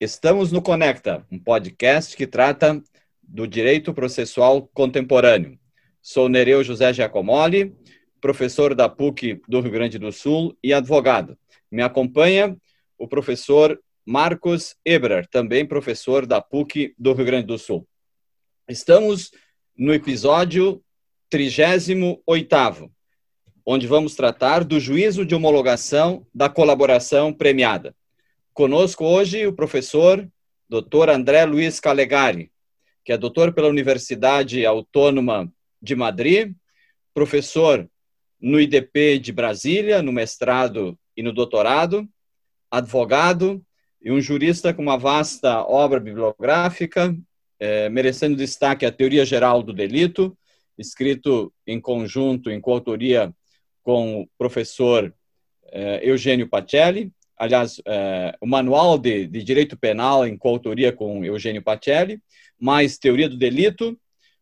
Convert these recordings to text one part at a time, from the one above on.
Estamos no Conecta, um podcast que trata do direito processual contemporâneo. Sou Nereu José Giacomoli, professor da PUC do Rio Grande do Sul e advogado. Me acompanha o professor Marcos Ebrer, também professor da PUC do Rio Grande do Sul. Estamos no episódio 38, onde vamos tratar do juízo de homologação da colaboração premiada. Conosco hoje o professor Dr. André Luiz Calegari, que é doutor pela Universidade Autônoma de Madrid, professor no IDP de Brasília, no mestrado e no doutorado, advogado e um jurista com uma vasta obra bibliográfica, é, merecendo destaque a Teoria Geral do Delito, escrito em conjunto, em coautoria com o professor é, Eugênio Pacelli, aliás, é, o Manual de, de, Direito Penal em coautoria com Eugênio Pacelli, mais Teoria do Delito,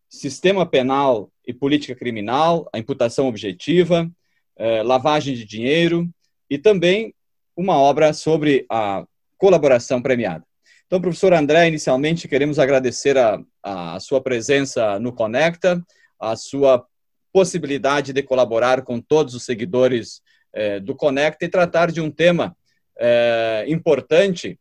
Sistema Penal e Política Criminal, a imputação objetiva, é, lavagem de dinheiro e também uma obra sobre a colaboração premiada. Então, professor André, inicialmente queremos agradecer a, a sua presença no Conecta, a sua possibilidade de colaborar com todos os seguidores é, do Conecta e tratar de um tema é, importante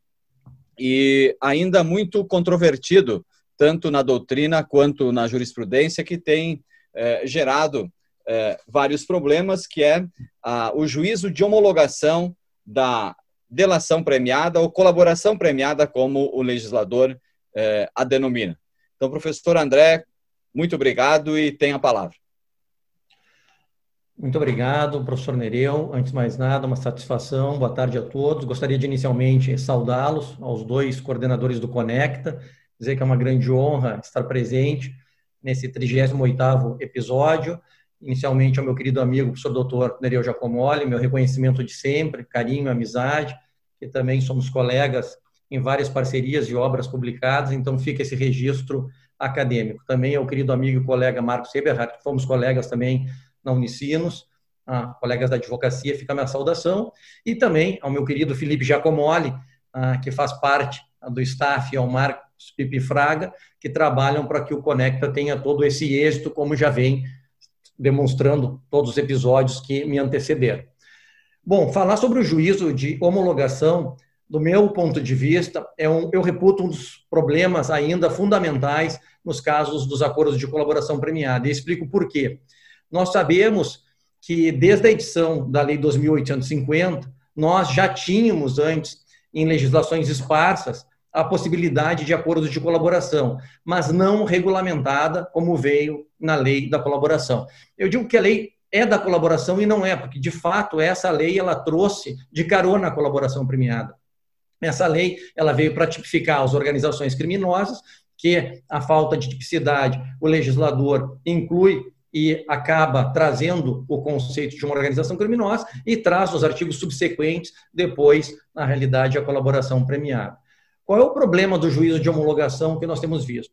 e ainda muito controvertido, tanto na doutrina quanto na jurisprudência, que tem é, gerado é, vários problemas, que é a, o juízo de homologação da delação premiada ou colaboração premiada, como o legislador é, a denomina. Então, professor André, muito obrigado e tenha a palavra. Muito obrigado, professor Nereu. Antes de mais nada, uma satisfação. Boa tarde a todos. Gostaria de inicialmente saudá-los, aos dois coordenadores do Conecta, dizer que é uma grande honra estar presente nesse 38º episódio. Inicialmente ao meu querido amigo, professor doutor Nereu Giacomoli, meu reconhecimento de sempre, carinho, amizade, que também somos colegas em várias parcerias e obras publicadas, então fica esse registro acadêmico. Também ao querido amigo e colega Marcos Eberhardt, que fomos colegas também na Unicinos, a colegas da advocacia, fica a minha saudação, e também ao meu querido Felipe Giacomoli, que faz parte do staff, ao Marcos Pipi Fraga, que trabalham para que o Conecta tenha todo esse êxito, como já vem demonstrando todos os episódios que me antecederam. Bom, falar sobre o juízo de homologação, do meu ponto de vista, é um, eu reputo um dos problemas ainda fundamentais nos casos dos acordos de colaboração premiada. E explico por quê. Nós sabemos que desde a edição da Lei 2850, nós já tínhamos antes, em legislações esparsas, a possibilidade de acordos de colaboração, mas não regulamentada como veio na lei da colaboração. Eu digo que a lei é da colaboração e não é, porque de fato essa lei ela trouxe de carona a colaboração premiada. Essa lei ela veio para tipificar as organizações criminosas, que a falta de tipicidade o legislador inclui e acaba trazendo o conceito de uma organização criminosa e traz os artigos subsequentes depois, na realidade, a colaboração premiada. Qual é o problema do juízo de homologação que nós temos visto?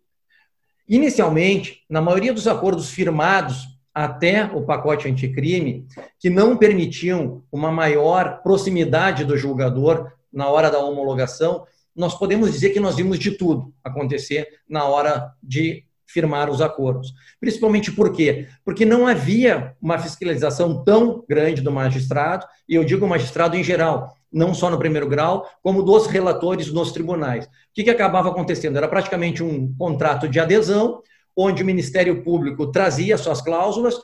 Inicialmente, na maioria dos acordos firmados até o pacote anticrime, que não permitiam uma maior proximidade do julgador na hora da homologação, nós podemos dizer que nós vimos de tudo acontecer na hora de firmar os acordos. Principalmente por quê? Porque não havia uma fiscalização tão grande do magistrado, e eu digo magistrado em geral, não só no primeiro grau, como dos relatores nos tribunais. O que, que acabava acontecendo? Era praticamente um contrato de adesão, onde o Ministério Público trazia suas cláusulas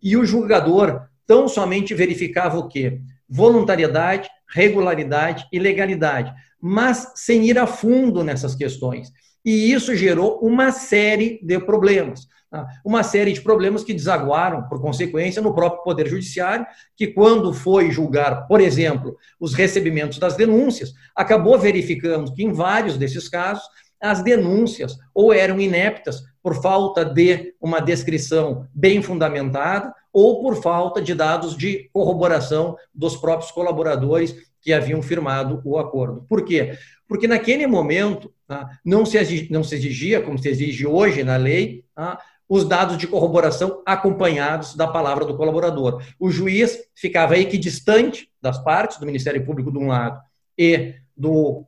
e o julgador tão somente verificava o quê? Voluntariedade, regularidade e legalidade, mas sem ir a fundo nessas questões. E isso gerou uma série de problemas. Tá? Uma série de problemas que desaguaram, por consequência, no próprio Poder Judiciário, que, quando foi julgar, por exemplo, os recebimentos das denúncias, acabou verificando que, em vários desses casos, as denúncias ou eram ineptas por falta de uma descrição bem fundamentada ou por falta de dados de corroboração dos próprios colaboradores que haviam firmado o acordo. Por quê? Porque naquele momento tá, não, se exigia, como se exige hoje na lei, tá, os dados de corroboração acompanhados da palavra do colaborador. O juiz ficava equidistante das partes, do Ministério Público de um lado e do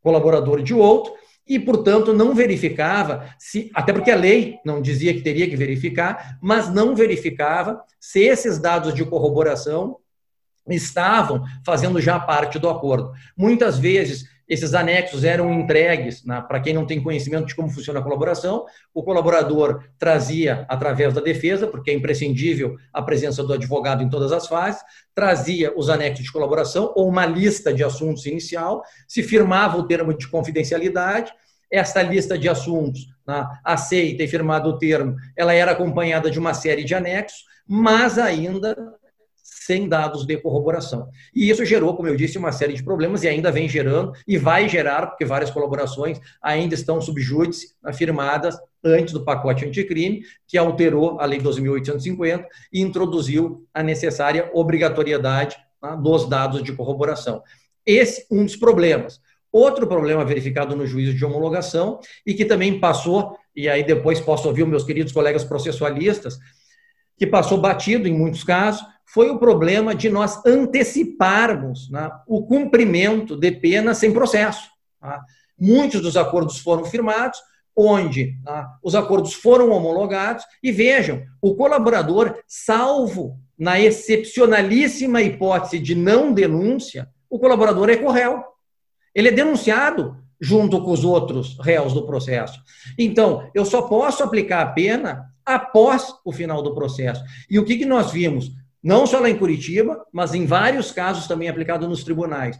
colaborador de outro, e, portanto, não verificava se, até porque a lei não dizia que teria que verificar, mas não verificava se esses dados de corroboração estavam fazendo já parte do acordo. Muitas vezes esses anexos eram entregues, né, para quem não tem conhecimento de como funciona a colaboração, o colaborador trazia através da defesa, porque é imprescindível a presença do advogado em todas as fases, trazia os anexos de colaboração ou uma lista de assuntos inicial, se firmava o termo de confidencialidade, esta lista de assuntos né, aceita e firmado o termo, ela era acompanhada de uma série de anexos, mas ainda sem dados de corroboração. E isso gerou, como eu disse, uma série de problemas e ainda vem gerando e vai gerar, porque várias colaborações ainda estão subjúdice afirmadas antes do pacote anticrime, que alterou a Lei 12.850 e introduziu a necessária obrigatoriedade tá, dos dados de corroboração. Esse um dos problemas. Outro problema verificado no juízo de homologação e que também passou, e aí depois posso ouvir meus queridos colegas processualistas, que passou batido em muitos casos, foi o problema de nós anteciparmos né, o cumprimento de pena sem processo. Tá? Muitos dos acordos foram firmados, onde tá, os acordos foram homologados, e vejam, o colaborador, salvo na excepcionalíssima hipótese de não denúncia, o colaborador é corréu. Ele é denunciado junto com os outros réus do processo. Então, eu só posso aplicar a pena após o final do processo. E o que, que nós vimos? Não só lá em Curitiba, mas em vários casos também aplicado nos tribunais.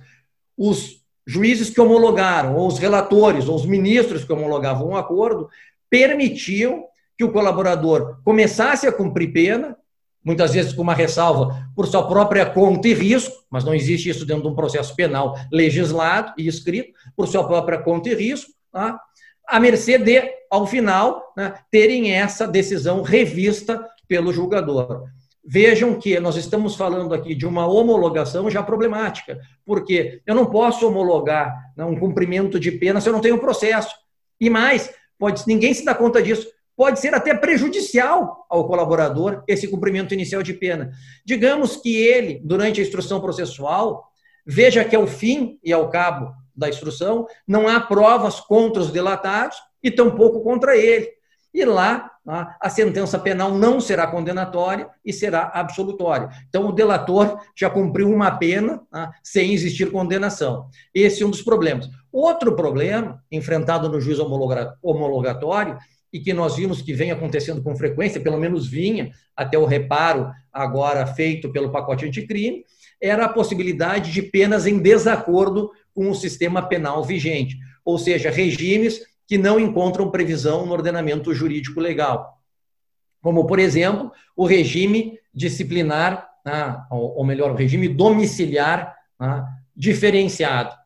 Os juízes que homologaram, ou os relatores, ou os ministros que homologavam um acordo, permitiam que o colaborador começasse a cumprir pena, muitas vezes com uma ressalva por sua própria conta e risco, mas não existe isso dentro de um processo penal legislado e escrito, por sua própria conta e risco, tá? a mercê de, ao final, né, terem essa decisão revista pelo julgador. Vejam que nós estamos falando aqui de uma homologação já problemática, porque eu não posso homologar né, um cumprimento de pena se eu não tenho processo. E mais, pode, ninguém se dá conta disso, pode ser até prejudicial ao colaborador esse cumprimento inicial de pena. Digamos que ele, durante a instrução processual, veja que ao fim e ao cabo da instrução não há provas contra os delatados e tampouco contra ele. E lá a sentença penal não será condenatória e será absolutória. Então, o delator já cumpriu uma pena tá? sem existir condenação. Esse é um dos problemas. Outro problema, enfrentado no juízo homologatório, e que nós vimos que vem acontecendo com frequência, pelo menos vinha até o reparo agora feito pelo pacote anticrime, era a possibilidade de penas em desacordo com o sistema penal vigente, ou seja, regimes que não encontram previsão no ordenamento jurídico legal. Como, por exemplo, o regime disciplinar, né, ou melhor, o regime domiciliar né, diferenciado.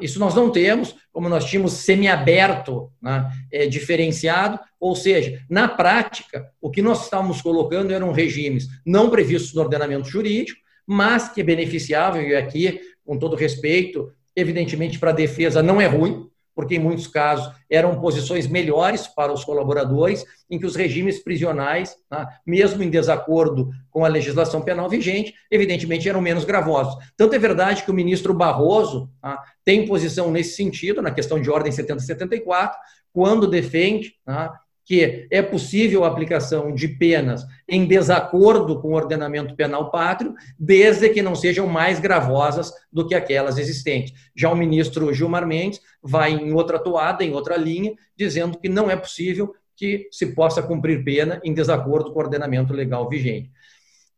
Isso nós não temos, como nós tínhamos semiaberto né, é, diferenciado, ou seja, na prática, o que nós estávamos colocando eram regimes não previstos no ordenamento jurídico, mas que beneficiavam, e aqui, com todo respeito, evidentemente, para a defesa não é ruim, porque em muitos casos eram posições melhores para os colaboradores, em que os regimes prisionais, tá, mesmo em desacordo com a legislação penal vigente, evidentemente eram menos gravosos. Tanto é verdade que o ministro Barroso tá, tem posição nesse sentido, na questão de ordem 7074, quando defende tá, que é possível a aplicação de penas em desacordo com o ordenamento penal pátrio, desde que não sejam mais gravosas do que aquelas existentes. Já o ministro Gilmar Mendes vai em outra toada, em outra linha, dizendo que não é possível que se possa cumprir pena em desacordo com o ordenamento legal vigente.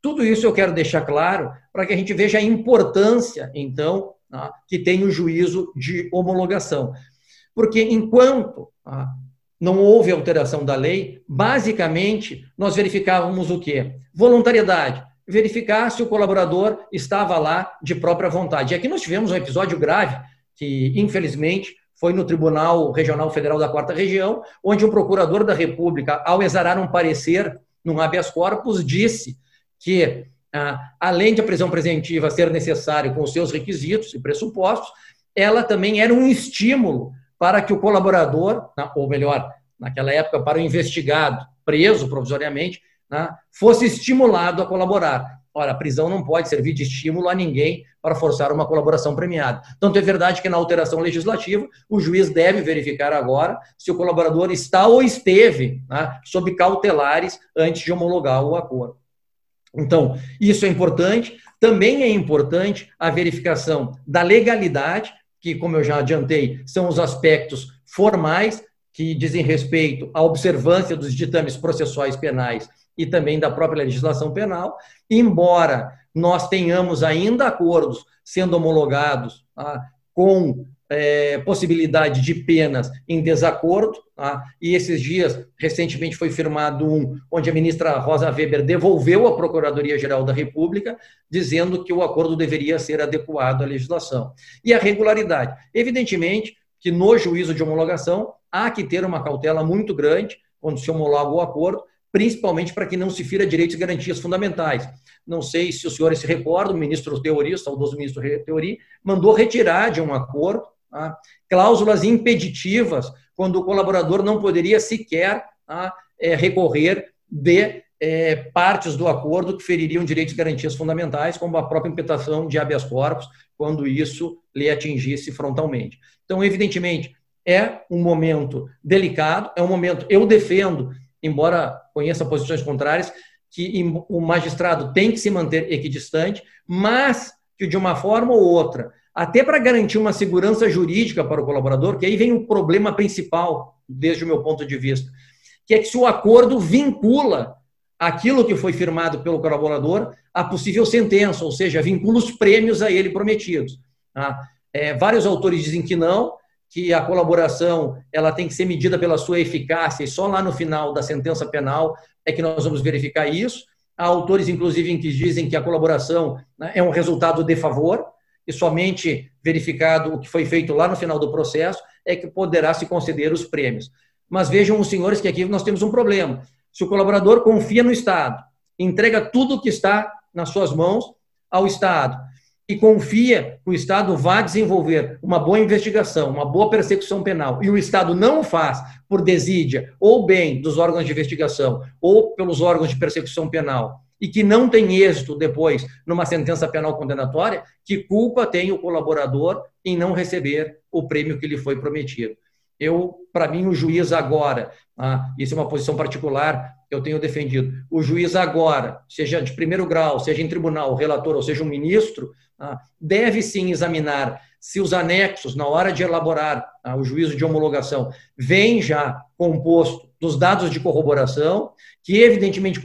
Tudo isso eu quero deixar claro para que a gente veja a importância, então, tá, que tem o juízo de homologação. Porque enquanto tá, não houve alteração da lei, basicamente nós verificávamos o quê? Voluntariedade. Verificar se o colaborador estava lá de própria vontade. E aqui nós tivemos um episódio grave, que infelizmente foi no Tribunal Regional Federal da Quarta Região, onde o procurador da República, ao exarar um parecer no habeas corpus, disse que, ah, além de a prisão preventiva ser necessária com os seus requisitos e pressupostos, ela também era um estímulo para que o colaborador, ou melhor, naquela época, para o investigado preso provisoriamente, né, fosse estimulado a colaborar. Ora, a prisão não pode servir de estímulo a ninguém para forçar uma colaboração premiada. Tanto é verdade que na alteração legislativa, o juiz deve verificar agora se o colaborador está ou esteve né, sob cautelares antes de homologar o acordo. Então, isso é importante. Também é importante a verificação da legalidade, que, como eu já adiantei, são os aspectos formais que dizem respeito à observância dos ditames processuais penais e também da própria legislação penal, embora nós tenhamos ainda acordos sendo homologados tá, com é, possibilidade de penas em desacordo, tá, e esses dias, recentemente, foi firmado um onde a ministra Rosa Weber devolveu à Procuradoria-Geral da República, dizendo que o acordo deveria ser adequado à legislação. E a regularidade. Evidentemente que no juízo de homologação há que ter uma cautela muito grande quando se homologa o acordo, principalmente para que não se fira direitos e garantias fundamentais. Não sei se os senhores se recordam, o ministro Teori, saudoso ministro Teori, mandou retirar de um acordo tá, cláusulas impeditivas quando o colaborador não poderia sequer tá, é, recorrer de é, partes do acordo que feririam direitos e garantias fundamentais, como a própria imputação de habeas corpus, quando isso lhe atingisse frontalmente. Então, evidentemente, é um momento delicado, é um momento, eu defendo embora conheça posições contrárias, que o magistrado tem que se manter equidistante, mas que de uma forma ou outra, até para garantir uma segurança jurídica para o colaborador, que aí vem o problema principal, desde o meu ponto de vista, que é que se o acordo vincula aquilo que foi firmado pelo colaborador a possível sentença, ou seja, vincula os prêmios a ele prometidos. Tá? É, vários autores dizem que não, que a colaboração ela tem que ser medida pela sua eficácia e só lá no final da sentença penal é que nós vamos verificar isso. Há autores, inclusive, que dizem que a colaboração né, é um resultado de favor e somente verificado o que foi feito lá no final do processo é que poderá se conceder os prêmios. Mas vejam os senhores que aqui nós temos um problema. Se o colaborador confia no Estado, entrega tudo o que está nas suas mãos ao Estado e confia que o Estado vá desenvolver uma boa investigação, uma boa persecução penal, e o Estado não o faz por desídia ou bem dos órgãos de investigação ou pelos órgãos de persecução penal, e que não tem êxito depois numa sentença penal condenatória, que culpa tem o colaborador em não receber o prêmio que lhe foi prometido. Eu, para mim, o juiz agora, ah, isso é uma posição particular que eu tenho defendido, o juiz agora, seja de primeiro grau, seja em tribunal, relator, ou seja, um ministro, ah, deve sim examinar se os anexos, na hora de elaborar ah, o juízo de homologação, vem já composto dos dados de corroboração, que evidentemente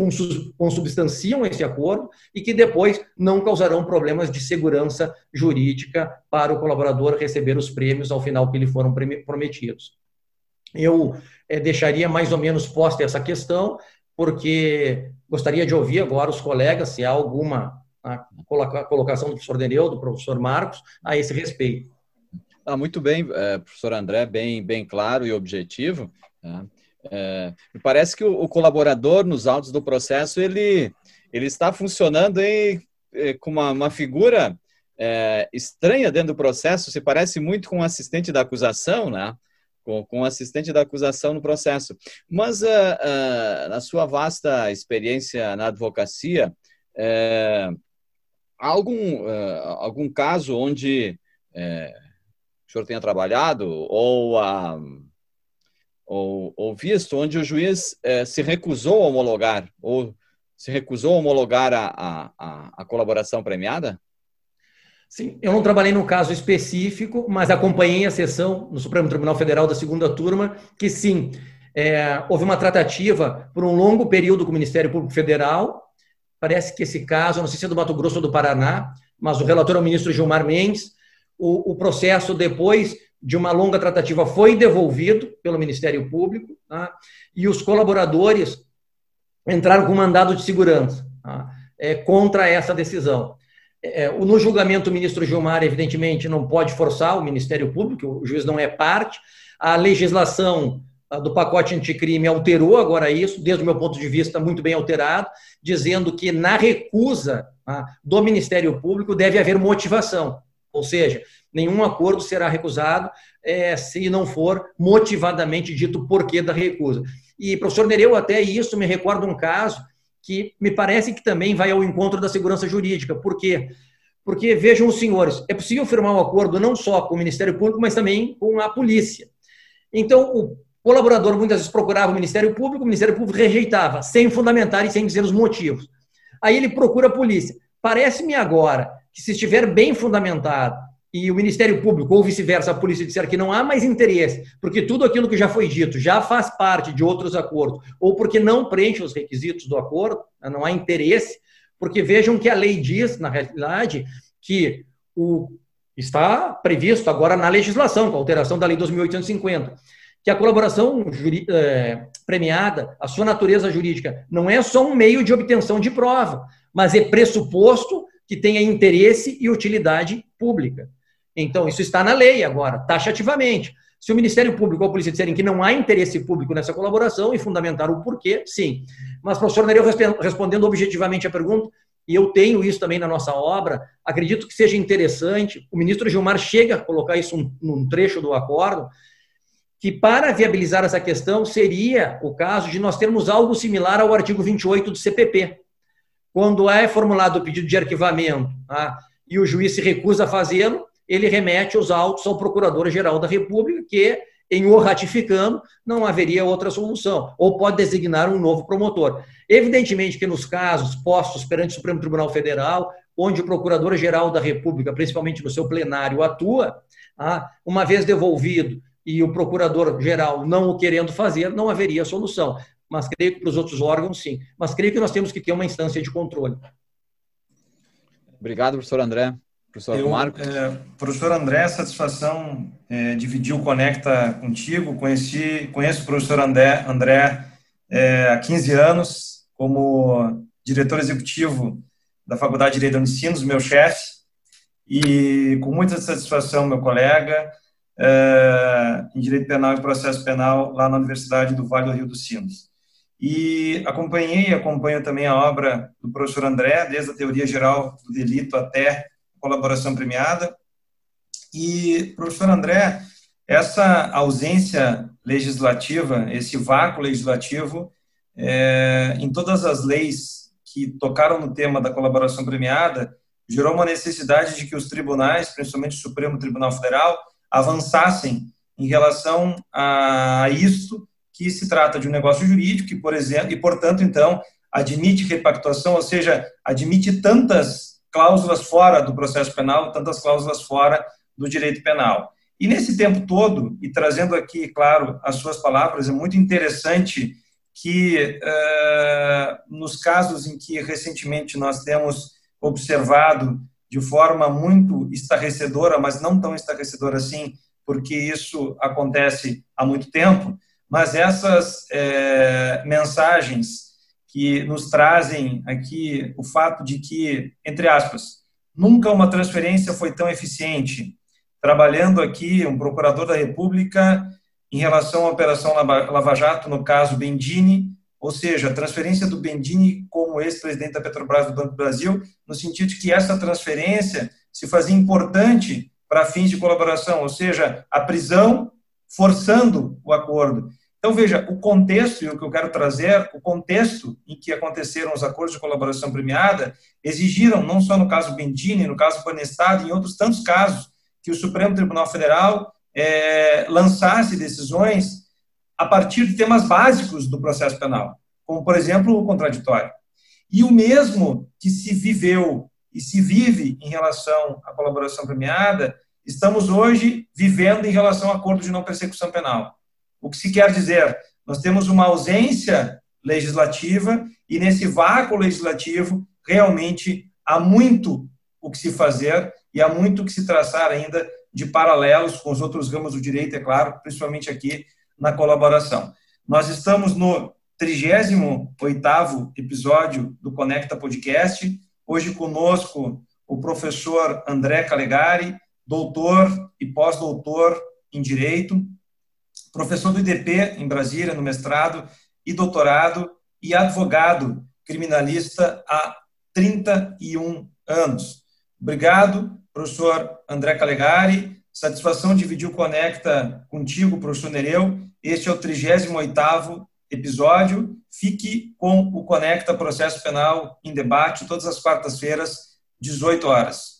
consubstanciam esse acordo e que depois não causarão problemas de segurança jurídica para o colaborador receber os prêmios ao final que lhe foram prometidos. Eu é, deixaria mais ou menos posta essa questão, porque gostaria de ouvir agora os colegas se há alguma colocação do professor Deneu, do professor Marcos, a esse respeito. Ah, muito bem, é, professor André, bem, bem claro e objetivo. Tá? É, parece que o, o, colaborador nos autos do processo ele, ele está funcionando em, é, com uma, uma figura é, estranha dentro do processo, se parece muito com o assistente da acusação, né? Com, com o assistente da acusação no processo. Mas, uh, uh, na sua vasta experiência na advocacia, uh, algum, algum caso onde o senhor tenha trabalhado ou, uh, ou, ou, visto onde o juiz uh, se recusou a homologar ou se recusou a homologar a, a, a, colaboração premiada? Sim, eu não trabalhei no caso específico, mas acompanhei a sessão no Supremo Tribunal Federal da segunda turma, que sim, é, houve uma tratativa por um longo período com o Ministério Público Federal, Parece que esse caso, não sei se é do Mato Grosso ou do Paraná, mas o relator é o ministro Gilmar Mendes. O, o processo, depois de uma longa tratativa, foi devolvido pelo Ministério Público tá? e os colaboradores entraram com mandado de segurança tá? é, contra essa decisão. É, no julgamento, o ministro Gilmar, evidentemente, não pode forçar o Ministério Público, o juiz não é parte. A legislação do pacote anticrime alterou agora isso, desde o meu ponto de vista, muito bem alterado, dizendo que na recusa tá, do Ministério Público deve haver motivação, ou seja, nenhum acordo será recusado é, se não for motivadamente dito o porquê da recusa. E, professor Nereu, até isso me recorda um caso que me parece que também vai ao encontro da segurança jurídica. Por quê? Porque, vejam os senhores, é possível firmar um acordo não só com o Ministério Público, mas também com a polícia. Então, o colaborador muitas vezes procurava o Ministério Público, o Ministério Público rejeitava, sem fundamentar e sem dizer os motivos. Aí ele procura a polícia. Parece-me agora que, se estiver bem fundamentado e o Ministério Público, ou vice-versa, a polícia disser que não há mais interesse, porque tudo aquilo que já foi dito já faz parte de outros acordos, ou porque não preenche os requisitos do acordo, não há interesse, porque vejam que a lei diz, na realidade, que o, está previsto agora na legislação, com a alteração da Lei 2.850, que a colaboração é, premiada, a sua natureza jurídica, não é só um meio de obtenção de prova, mas é pressuposto que tenha interesse e utilidade pública. Então, isso está na lei agora, taxativamente. Se o Ministério Público ou a polícia disserem que não há interesse público nessa colaboração e fundamentar o porquê, sim. Mas, professor Nereu, respondendo objetivamente a pergunta, e eu tenho isso também na nossa obra, acredito que seja interessante, o ministro Gilmar chega a colocar isso num trecho do acordo, que para viabilizar essa questão seria o caso de nós termos algo similar ao artigo 28 do CPP. Quando é formulado o pedido de arquivamento tá, e o juiz se recusa a fazê-lo, ele remete os autos ao Procurador-Geral da República, que, em o ratificando, não haveria outra solução, ou pode designar um novo promotor. Evidentemente que nos casos postos perante o Supremo Tribunal Federal, onde o Procurador-Geral da República, principalmente no seu plenário, atua, ah, uma vez devolvido e o Procurador-Geral não o querendo fazer, não haveria solução. Mas creio que para os outros órgãos, sim. Mas creio que nós temos que ter uma instância de controle. Obrigado, professor André. Professor Eu, Marcos? É, professor André, satisfação é, dividir o Conecta contigo. Conheci, conheço o professor André, André é, há 15 anos como diretor executivo da Faculdade de Direito da Unicinos, meu chefe, e com muita satisfação, meu colega, é, em Direito Penal e Processo Penal lá na Universidade do Vale do Rio dos Sinos. E acompanhei e acompanho também a obra do professor André, desde a teoria geral do delito até colaboração premiada. E, professor André, essa ausência legislativa, esse vácuo legislativo, é, em todas as leis que tocaram no tema da colaboração premiada, gerou uma necessidade de que os tribunais, principalmente o Supremo Tribunal Federal, avançassem em relação a isso, que se trata de um negócio jurídico, que, por exemplo, e, portanto, então, admite repactuação, ou seja, admite tantas cláusulas fora do processo penal, tantas cláusulas fora do direito penal. E nesse tempo todo, e trazendo aqui, claro, as suas palavras, é muito interessante que uh, nos casos em que recentemente nós temos observado de forma muito estarrecedora, mas não tão estarrecedora assim, porque isso acontece há muito tempo, mas essas eh, mensagens que nos trazem aqui o fato de que, entre aspas, nunca uma transferência foi tão eficiente. Trabalhando aqui, um procurador da República em relação à Operação Lava Jato, no caso Bendini, ou seja, a transferência do Bendini como ex-presidente da Petrobras do Banco do Brasil, no sentido de que essa transferência se fazia importante para fins de colaboração, ou seja, a prisão forçando o acordo. Então, veja, o contexto, e o que eu quero trazer, o contexto em que aconteceram os acordos de colaboração premiada, exigiram, não só no caso Bendini, no caso Panestado, em outros tantos casos, que o Supremo Tribunal Federal é, lançasse decisões a partir de temas básicos do processo penal, como, por exemplo, o contraditório. E o mesmo que se viveu e se vive em relação à colaboração premiada, estamos hoje vivendo em relação ao acordo de não persecução penal. O que se quer dizer? Nós temos uma ausência legislativa e nesse vácuo legislativo realmente há muito o que se fazer e há muito o que se traçar ainda de paralelos com os outros ramos do direito, é claro, principalmente aqui na colaboração. Nós estamos no 38º episódio do Conecta Podcast. Hoje conosco o professor André Calegari, doutor e pós-doutor em Direito, professor do IDP em Brasília, no mestrado e doutorado, e advogado criminalista há 31 anos. Obrigado, professor André Calegari. Satisfação dividir o Conecta contigo, professor Nereu. Este é o 38º episódio. Fique com o Conecta Processo Penal em Debate, todas as quartas-feiras, 18 horas.